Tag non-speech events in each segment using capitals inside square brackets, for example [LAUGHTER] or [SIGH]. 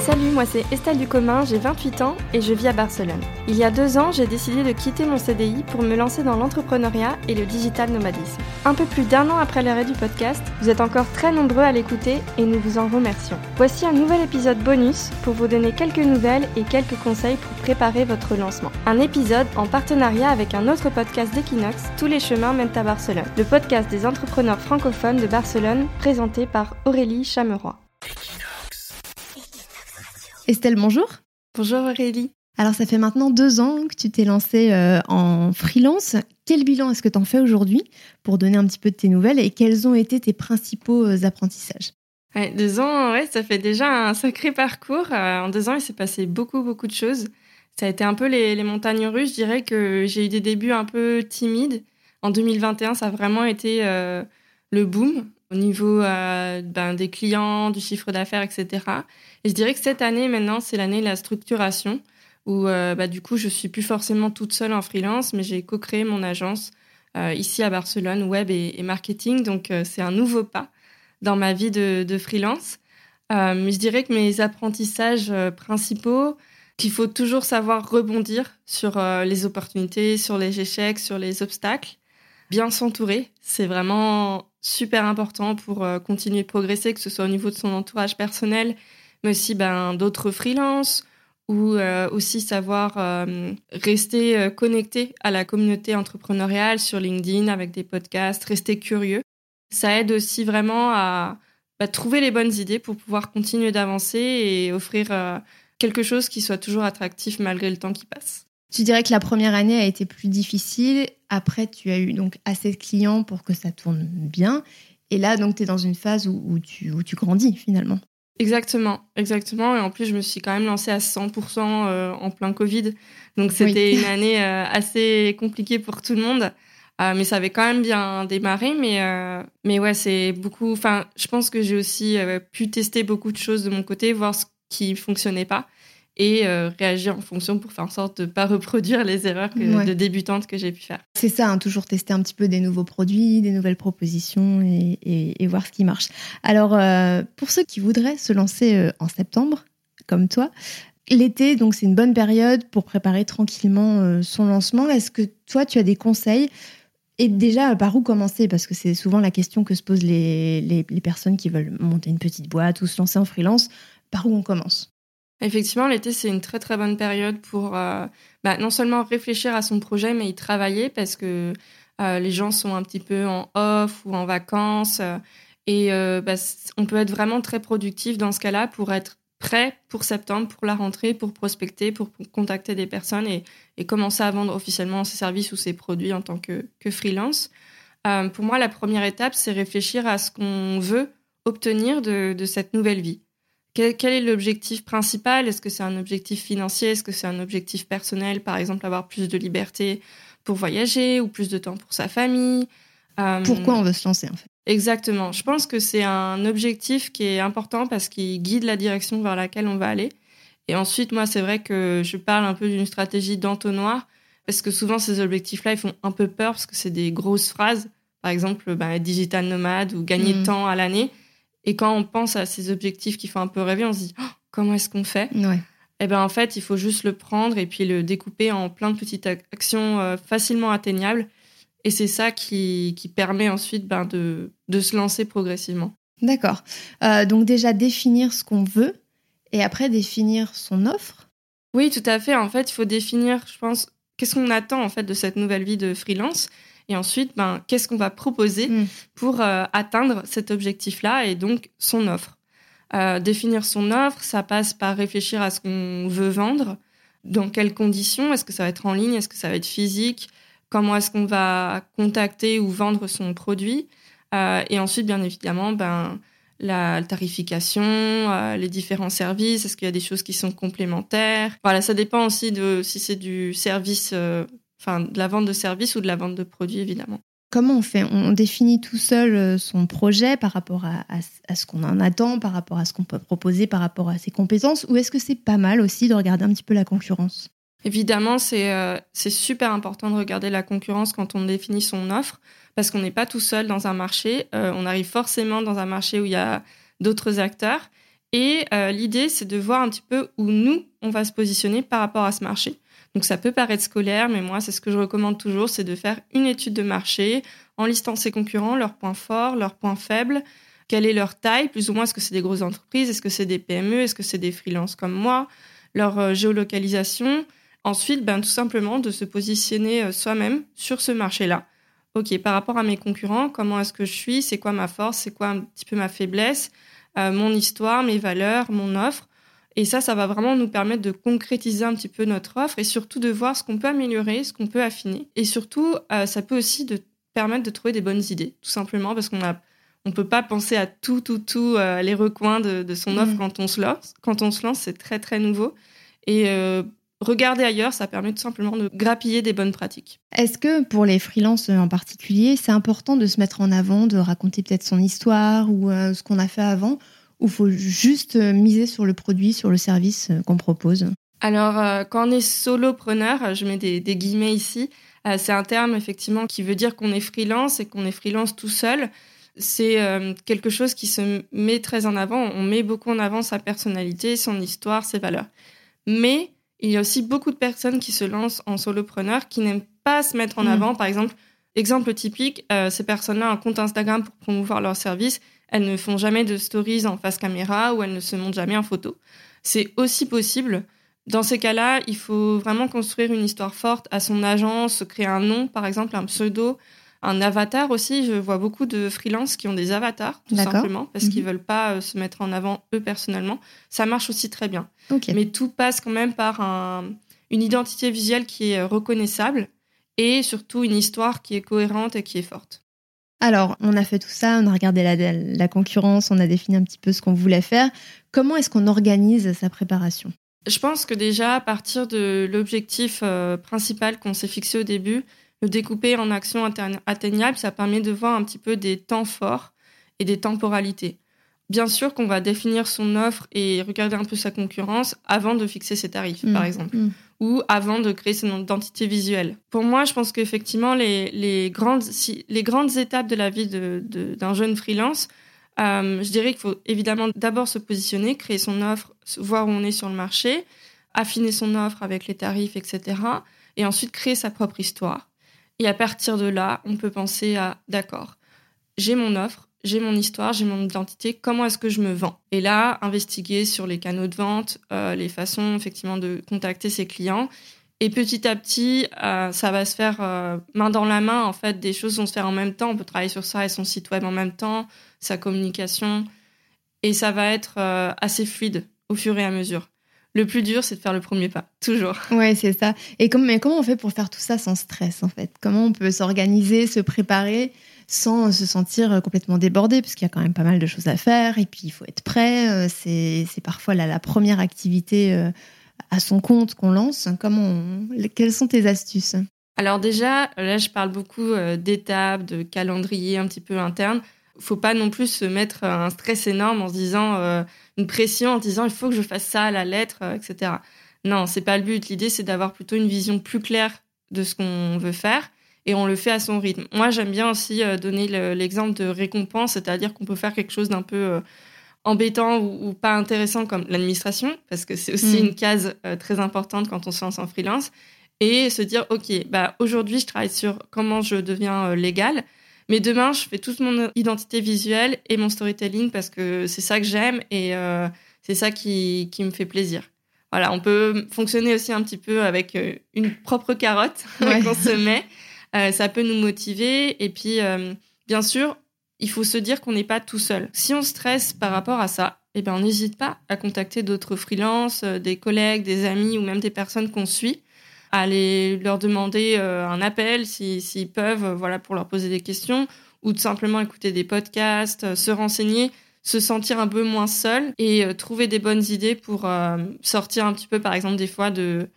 Salut, moi c'est Estelle Ducommun, j'ai 28 ans et je vis à Barcelone. Il y a deux ans, j'ai décidé de quitter mon CDI pour me lancer dans l'entrepreneuriat et le digital nomadisme. Un peu plus d'un an après l'arrêt du podcast, vous êtes encore très nombreux à l'écouter et nous vous en remercions. Voici un nouvel épisode bonus pour vous donner quelques nouvelles et quelques conseils pour préparer votre lancement. Un épisode en partenariat avec un autre podcast d'Equinox, Tous les chemins mènent à Barcelone, le podcast des entrepreneurs francophones de Barcelone présenté par Aurélie Chameroy. Estelle, bonjour. Bonjour Aurélie. Alors ça fait maintenant deux ans que tu t'es lancée euh, en freelance. Quel bilan est-ce que tu en fais aujourd'hui pour donner un petit peu de tes nouvelles et quels ont été tes principaux euh, apprentissages? Deux ans, ouais, ça fait déjà un sacré parcours. Euh, en deux ans, il s'est passé beaucoup, beaucoup de choses. Ça a été un peu les, les montagnes russes. Je dirais que j'ai eu des débuts un peu timides. En 2021, ça a vraiment été le boom au niveau euh, ben, des clients, du chiffre d'affaires, etc. Et je dirais que cette année, maintenant, c'est l'année de la structuration, où euh, bah, du coup, je suis plus forcément toute seule en freelance, mais j'ai co-créé mon agence euh, ici à Barcelone, web et, marketing. Donc, c'est un nouveau pas dans ma vie de, de freelance. mais je dirais que mes apprentissages principaux, qu'il faut toujours savoir rebondir sur les opportunités, sur les échecs, sur les obstacles bien s'entourer. C'est vraiment super important pour euh, continuer de progresser, que ce soit au niveau de son entourage personnel, mais aussi ben, d'autres freelances ou euh, aussi savoir euh, rester connecté à la communauté entrepreneuriale sur LinkedIn avec des podcasts, rester curieux. Ça aide aussi vraiment à bah, trouver les bonnes idées pour pouvoir continuer d'avancer et offrir quelque chose qui soit toujours attractif malgré le temps qui passe. Tu dirais que la première année a été plus difficile. Après, tu as eu donc assez de clients pour que ça tourne bien. Et là, donc, tu es dans une phase où, tu, où tu grandis finalement. Exactement, exactement. Et en plus, je me suis quand même lancée à 100% euh, en plein Covid. Donc, c'était une [LAUGHS] année euh, assez compliquée pour tout le monde. Euh, mais ça avait quand même bien démarré. Mais, mais ouais, c'est beaucoup. Enfin, je pense que j'ai aussi pu tester beaucoup de choses de mon côté, voir ce qui fonctionnait pas et euh, réagir en fonction pour faire en sorte de ne pas reproduire les erreurs de débutante que j'ai pu faire. C'est ça, hein, toujours tester un petit peu des nouveaux produits, des nouvelles propositions et, voir ce qui marche. Alors, euh, pour ceux qui voudraient se lancer euh, en septembre, comme toi, l'été, donc c'est une bonne période pour préparer tranquillement son lancement. Est-ce que toi, tu as des conseils? Et déjà, par où commencer? Parce que c'est souvent la question que se posent les, les, personnes qui veulent monter une petite boîte ou se lancer en freelance. Par où on commence? Effectivement, l'été, c'est une très très bonne période pour euh, bah, non seulement réfléchir à son projet, mais y travailler parce que euh, les gens sont un petit peu en off ou en vacances. Euh, et bah, on peut être vraiment très productif dans ce cas-là pour être prêt pour septembre, pour la rentrée, pour prospecter, pour contacter des personnes et, commencer à vendre officiellement ses services ou ses produits en tant que, freelance. pour moi, la première étape, c'est réfléchir à ce qu'on veut obtenir de cette nouvelle vie. Quel, est l'objectif principal? Est-ce que c'est un objectif financier? Est-ce que c'est un objectif personnel? Par exemple, avoir plus de liberté pour voyager ou plus de temps pour sa famille euh, Pourquoi on veut se lancer en fait? Exactement. Je pense que c'est un objectif qui est important parce qu'il guide la direction vers laquelle on va aller. Et ensuite, moi, c'est vrai que je parle un peu d'une stratégie d'entonnoir parce que souvent, ces objectifs-là, ils font un peu peur parce que c'est des grosses phrases. Par exemple, bah, digital nomade ou gagner de mmh. temps à l'année. Et quand on pense à ces objectifs qui font un peu rêver, on se dit oh, comment est-ce qu'on fait? Ouais. Eh ben en fait, il faut juste le prendre et puis le découper en plein de petites actions euh, facilement atteignables. Et c'est ça qui, qui, permet ensuite ben, de, de, se lancer progressivement. D'accord. Euh, donc déjà définir ce qu'on veut et après définir son offre. Oui, tout à fait. En fait, il faut définir, je pense, qu'est-ce qu'on attend en fait de cette nouvelle vie de freelance. Et ensuite, ben, qu'est-ce qu'on va proposer mm. pour euh, atteindre cet objectif-là et donc son offre? Euh, définir son offre, ça passe par réfléchir à ce qu'on veut vendre, dans quelles conditions, est-ce que ça va être en ligne, est-ce que ça va être physique, comment est-ce qu'on va contacter ou vendre son produit? Euh, et ensuite, bien évidemment, ben, la tarification, les différents services, est-ce qu'il y a des choses qui sont complémentaires? Voilà, ça dépend aussi de si c'est du service enfin de la vente de services ou de la vente de produits évidemment. Comment on fait? On définit tout seul euh, son projet par rapport à, ce qu'on en attend, par rapport à ce qu'on peut proposer, par rapport à ses compétences, ou est-ce que c'est pas mal aussi de regarder un petit peu la concurrence? Évidemment, c'est euh, c'est super important de regarder la concurrence quand on définit son offre, parce qu'on n'est pas tout seul dans un marché. Euh, on arrive forcément dans un marché où il y a d'autres acteurs. Et l'idée, c'est de voir un petit peu où nous, on va se positionner par rapport à ce marché. Donc ça peut paraître scolaire, mais moi, c'est ce que je recommande toujours, c'est de faire une étude de marché en listant ses concurrents, leurs points forts, leurs points faibles, quelle est leur taille, plus ou moins, est-ce que c'est des grosses entreprises, est-ce que c'est des PME, est-ce que c'est des freelances comme moi, leur euh, géolocalisation. Ensuite, ben, tout simplement de se positionner euh, soi-même sur ce marché-là. OK, par rapport à mes concurrents, comment est-ce que je suis, c'est quoi ma force, c'est quoi un petit peu ma faiblesse, euh, mon histoire, mes valeurs, mon offre? Et ça, ça va vraiment nous permettre de concrétiser un petit peu notre offre et surtout de voir ce qu'on peut améliorer, ce qu'on peut affiner. Et surtout, euh, ça peut aussi de permettre de trouver des bonnes idées, tout simplement parce qu'on a on peut pas penser à tout, tout, tout euh, les recoins de, son offre mm. quand on se lance. Quand on se lance, c'est très, très nouveau. Et euh, regarder ailleurs, ça permet tout simplement de grappiller des bonnes pratiques. Est-ce que pour les freelances en particulier, c'est important de se mettre en avant, de raconter peut-être son histoire ou ce qu'on a fait avant? Ou faut juste euh, miser sur le produit, sur le service euh, qu'on propose? Alors, euh, quand on est solopreneur, je mets des, guillemets ici, c'est un terme effectivement qui veut dire qu'on est freelance et qu'on est freelance tout seul. C'est quelque chose qui se met très en avant. On met beaucoup en avant sa personnalité, son histoire, ses valeurs. Mais il y a aussi beaucoup de personnes qui se lancent en solopreneur qui n'aiment pas se mettre en mmh. avant. Par exemple, exemple typique, ces personnes-là ont un compte Instagram pour promouvoir leur service elles ne font jamais de stories en face caméra ou elles ne se montrent jamais en photo. C'est aussi possible. Dans ces cas-là, il faut vraiment construire une histoire forte à son agence, créer un nom, par exemple, un pseudo, un avatar aussi. Je vois beaucoup de freelances qui ont des avatars, tout simplement, parce qu'ils qu'ils mhm. veulent pas euh, se mettre en avant eux personnellement. Ça marche aussi très bien. Mais tout passe quand même par une identité visuelle qui est reconnaissable et surtout une histoire qui est cohérente et qui est forte. Alors, on a fait tout ça, on a regardé la, concurrence, on a défini un petit peu ce qu'on voulait faire. Comment est-ce qu'on organise sa préparation? Je pense que déjà, à partir de l'objectif euh, principal qu'on s'est fixé au début, le découper en actions atteignables, ça permet de voir un petit peu des temps forts et des temporalités. Bien sûr qu'on va définir son offre et regarder un peu sa concurrence avant de fixer ses tarifs, par mmh. exemple. Mmh ou avant de créer son identité visuelle. Pour moi, je pense qu'effectivement, les, les, grandes, les grandes étapes de la vie d'un jeune freelance, euh, je dirais qu'il faut évidemment d'abord se positionner, créer son offre, voir où on est sur le marché, affiner son offre avec les tarifs, etc. Et ensuite créer sa propre histoire. Et à partir de là, on peut penser à, d'accord, j'ai mon offre, j'ai mon histoire, j'ai mon identité, comment est-ce que je me vends? Et là, investiguer sur les canaux de vente, euh, les façons effectivement de contacter ses clients. Et petit à petit, euh, ça va se faire euh, main dans la main. En fait, des choses vont se faire en même temps. On peut travailler sur ça et son site web en même temps, sa communication. Et ça va être assez fluide au fur et à mesure. Le plus dur, c'est de faire le premier pas, toujours. [LAUGHS] Ouais, c'est ça. Et mais comment on fait pour faire tout ça sans stress, en fait? Comment on peut s'organiser, se préparer? Sans se sentir complètement débordé, parce qu'il y a quand même pas mal de choses à faire, et puis il faut être prêt. Euh, c'est parfois la, première activité euh, à son compte qu'on lance. Comment Quelles sont tes astuces? Alors déjà, là, je parle beaucoup euh, d'étapes, de calendrier un petit peu interne. Faut pas non plus se mettre un stress énorme en se disant une pression en disant il faut que je fasse ça à la lettre, etc. Non, c'est pas le but. L'idée, c'est d'avoir plutôt une vision plus claire de ce qu'on veut faire et on le fait à son rythme. Moi, j'aime bien aussi euh, donner l'exemple de récompense, c'est-à-dire qu'on peut faire quelque chose d'un peu euh, embêtant ou, pas intéressant comme l'administration, parce que c'est aussi mm. une case euh, très importante quand on se lance en freelance, et se dire, OK, bah, aujourd'hui, je travaille sur comment je deviens légal, mais demain, je fais toute mon identité visuelle et mon storytelling parce que c'est ça que j'aime et c'est ça qui, qui me fait plaisir voilà, on peut fonctionner aussi un petit peu avec une propre carotte [LAUGHS] qu'on se met. Euh, ça peut nous motiver. Et puis, euh, bien sûr, il faut se dire qu'on n'est pas tout seul. Si on stresse par rapport à ça, eh ben, on n'hésite pas à contacter d'autres freelances, euh, des collègues, des amis ou même des personnes qu'on suit, à aller leur demander un appel s'ils peuvent, voilà, pour leur poser des questions, ou tout simplement écouter des podcasts, se renseigner, se sentir un peu moins seul et trouver des bonnes idées pour sortir un petit peu, par exemple, des fois de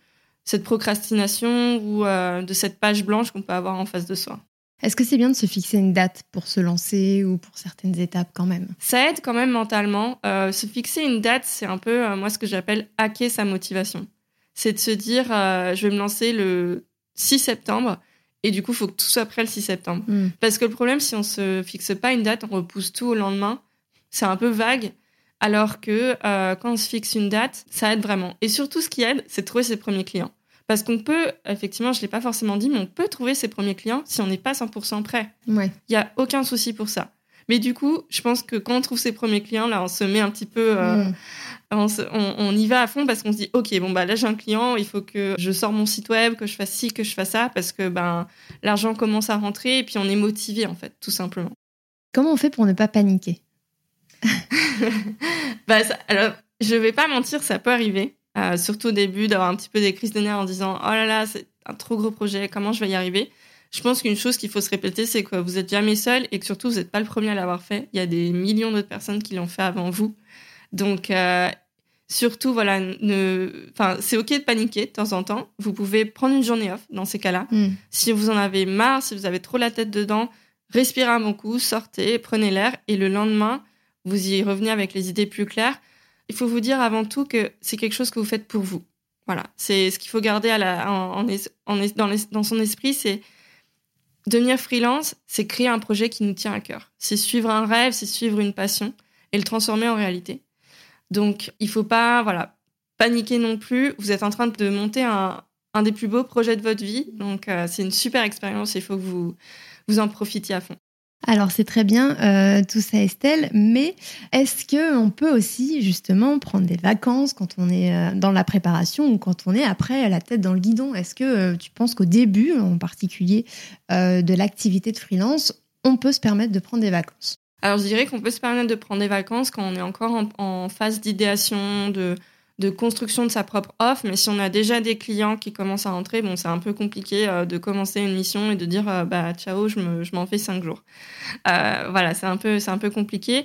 cette procrastination ou euh, de cette page blanche qu'on peut avoir en face de soi. Est-ce que c'est bien de se fixer une date pour se lancer ou pour certaines étapes quand même? Ça aide quand même mentalement. Euh, se fixer une date, c'est un peu, euh, moi, ce que j'appelle hacker sa motivation. C'est de se dire, je vais me lancer le 6 septembre et du coup, il faut que tout soit prêt le 6 septembre. Hmm. Parce que le problème, si on se fixe pas une date, on repousse tout au lendemain, c'est un peu vague. Alors que euh, quand on se fixe une date, ça aide vraiment. Et surtout, ce qui aide, c'est de trouver ses premiers clients. Parce qu'on peut, effectivement, je ne l'ai pas forcément dit, mais on peut trouver ses premiers clients si on n'est pas 100% prêt. Ouais. Il n'y a aucun souci pour ça. Mais du coup, je pense que quand on trouve ses premiers clients, là, on se met un petit peu... Euh, Mm. on, se- on- on y va à fond parce qu'on se dit, OK, bon, bah là, j'ai un client, il faut que je sors mon site web, que je fasse ci, que je fasse ça, parce que ben l'argent commence à rentrer et puis on est motivé, en fait, tout simplement. Comment on fait pour ne pas paniquer? [LAUGHS] Bah, ça- alors, je vais pas mentir, ça peut arriver. Euh, surtout au début, d'avoir un petit peu des crises de nerfs en disant Oh là là, c'est un trop gros projet, comment je vais y arriver? Je pense qu'une chose qu'il faut se répéter, c'est que vous êtes jamais seul et que surtout, vous n'êtes pas le premier à l'avoir fait. Il y a des millions d'autres personnes qui l'ont fait avant vous. Donc, euh, surtout, voilà, ne... enfin, c'est OK de paniquer de temps en temps. Vous pouvez prendre une journée off dans ces cas-là. Mm. Si vous en avez marre, si vous avez trop la tête dedans, respirez un bon coup, sortez, prenez l'air et le lendemain, vous y revenez avec les idées plus claires. Il faut vous dire avant tout que c'est quelque chose que vous faites pour vous. Voilà, c'est ce qu'il faut garder à dans, son esprit, c'est devenir freelance, c'est créer un projet qui nous tient à cœur. C'est suivre un rêve, c'est suivre une passion et le transformer en réalité. Donc, il faut pas, voilà, paniquer non plus. Vous êtes en train de monter un, un des plus beaux projets de votre vie. Donc, euh, c'est une super expérience. Il faut que vous, vous en profitiez à fond. Alors c'est très bien euh, tout ça Estelle, mais est-ce que on peut aussi justement prendre des vacances quand on est euh, dans la préparation ou quand on est après la tête dans le guidon? Est-ce que euh, tu penses qu'au début en particulier de l'activité de freelance, on peut se permettre de prendre des vacances? Alors, je dirais qu'on peut se permettre de prendre des vacances quand on est encore en, en phase d'idéation, de, de construction de sa propre offre. Mais si on a déjà des clients qui commencent à rentrer, bon, c'est un peu compliqué euh, de commencer une mission et de dire, euh, bah, ciao, je me- je m'en fais cinq jours. Euh, voilà, c'est un peu, c'est un peu compliqué.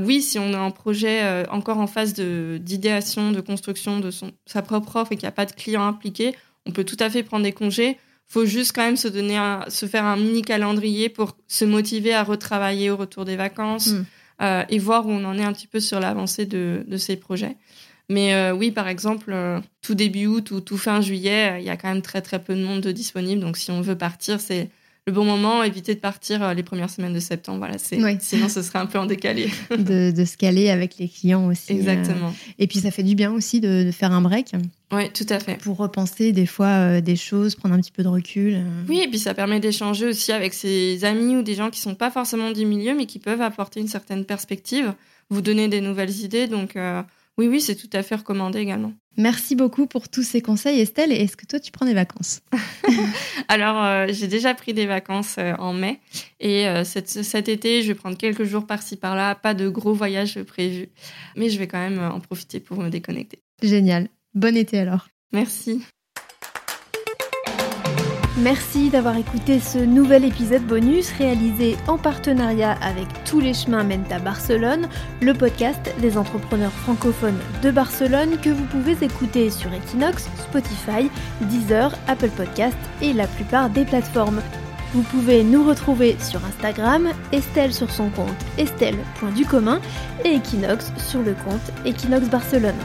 Oui, si on est en projet encore en phase de- d'idéation, de, construction de son, sa propre offre et qu'il n'y a pas de clients impliqués, on peut tout à fait prendre des congés. Faut juste quand même se donner, un- se faire un mini calendrier pour se motiver à retravailler au retour des vacances Mm. euh, et voir où on en est un petit peu sur l'avancée de, de ces projets. Mais euh, oui, par exemple, euh, tout début août ou tout fin juillet, euh, il y a quand même très très peu de monde de disponible. Donc si on veut partir, c'est le bon moment. Éviter de partir les premières semaines de septembre. Voilà, c'est Oui. sinon ce serait un peu en décalé. [LAUGHS] de, de se caler avec les clients aussi. Exactement. Et puis ça fait du bien aussi de, de faire un break Oui, tout à fait. pour repenser des fois des choses, prendre un petit peu de recul. Oui, et puis ça permet d'échanger aussi avec ses amis ou des gens qui sont pas forcément du milieu, mais qui peuvent apporter une certaine perspective, vous donner des nouvelles idées. Donc oui, oui, c'est tout à fait recommandé également. Merci beaucoup pour tous ces conseils Estelle. Et Est-ce que toi tu prends des vacances [LAUGHS] Alors, euh, j'ai déjà pris des vacances euh, en mai et euh, cet, cet été, je vais prendre quelques jours par-ci par-là. Pas de gros voyages prévus, mais je vais quand même en profiter pour me déconnecter. Génial. Bon été alors. Merci. Merci d'avoir écouté ce nouvel épisode bonus réalisé en partenariat avec Tous les chemins mènent à Barcelone, le podcast des entrepreneurs francophones de Barcelone que vous pouvez écouter sur Equinox, Spotify, Deezer, Apple Podcast et la plupart des plateformes. Vous pouvez nous retrouver sur Instagram, Estelle sur son compte estelle.ducommun et Equinox sur le compte Equinox Barcelone.